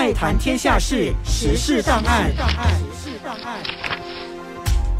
爱谈天下事，时事档案。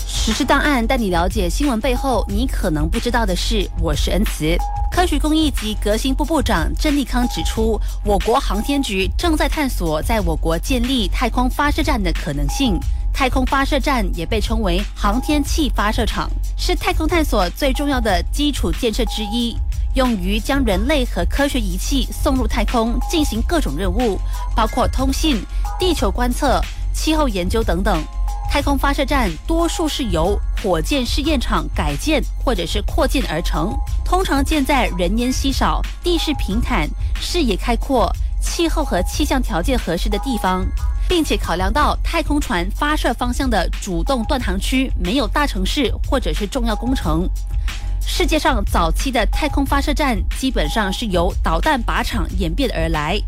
时事档案带你了解新闻背后你可能不知道的事。我是恩慈。科学工艺及革新部部长郑立康指出，我国航天局正在探索在我国建立太空发射站的可能性。太空发射站也被称为航天器发射场，是太空探索最重要的基础建设之一，用于将人类和科学仪器送入太空进行各种任务，包括通信、地球观测、气候研究等等。太空发射站多数是由火箭试验场改建或者是扩建而成，通常建在人烟稀少、地势平坦、视野开阔、气候和气象条件合适的地方，并且考量到太空船发射方向的主动断航区没有大城市或者是重要工程。世界上早期的太空发射站基本上是由导弹靶场演变而来。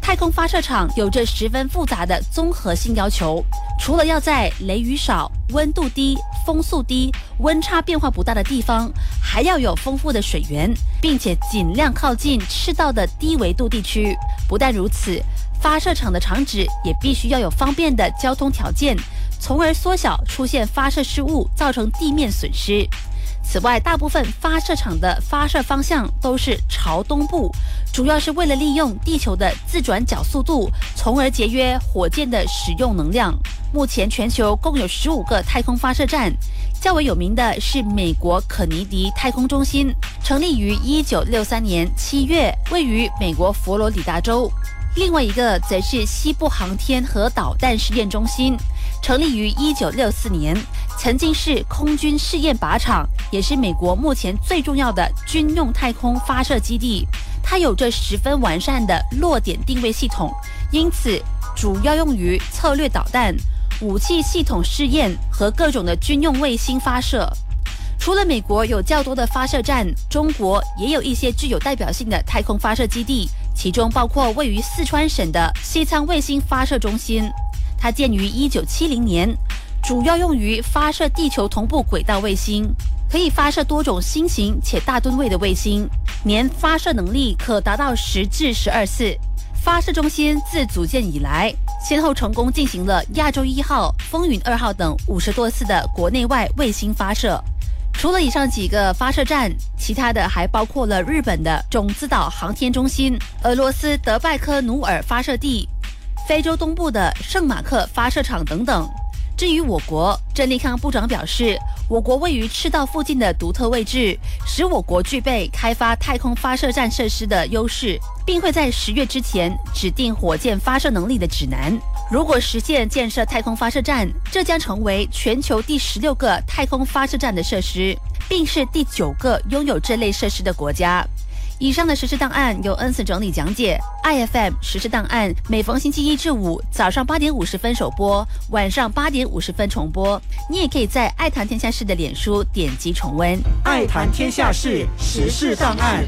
太空发射场有着十分复杂的综合性要求，除了要在雷雨少、温度低、风速低、温差变化不大的地方，还要有丰富的水源，并且尽量靠近赤道的低纬度地区。不但如此，发射场的场址也必须要有方便的交通条件，从而缩小出现发射失误造成地面损失。此外，大部分发射场的发射方向都是朝东部，主要是为了利用地球的自转角速度，从而节约火箭的使用能量。目前，全球共有十五个太空发射站，较为有名的是美国肯尼迪太空中心，成立于一九六三年七月，位于美国佛罗里达州；另外一个则是西部航天和导弹试验中心，成立于一九六四年。曾经是空军试验靶场，也是美国目前最重要的军用太空发射基地。它有着十分完善的落点定位系统，因此主要用于策略导弹、武器系统试验和各种的军用卫星发射。除了美国有较多的发射站，中国也有一些具有代表性的太空发射基地，其中包括位于四川省的西昌卫星发射中心，它建于一九七零年。主要用于发射地球同步轨道卫星，可以发射多种新型且大吨位的卫星，年发射能力可达到十至十二次。发射中心自组建以来，先后成功进行了亚洲一号、风云二号等五十多次的国内外卫星发射。除了以上几个发射站，其他的还包括了日本的种子岛航天中心、俄罗斯德拜科努尔发射地、非洲东部的圣马克发射场等等。至于我国，郑利康部长表示，我国位于赤道附近的独特位置，使我国具备开发太空发射站设施的优势，并会在十月之前指定火箭发射能力的指南。如果实现建设太空发射站，这将成为全球第十六个太空发射站的设施，并是第九个拥有这类设施的国家。以上的实时档案由恩赐整理讲解。i f m 实时档案每逢星期一至五早上八点五十分首播，晚上八点五十分重播。你也可以在爱谈天下事的脸书点击重温。爱谈天下事，实。时事档案。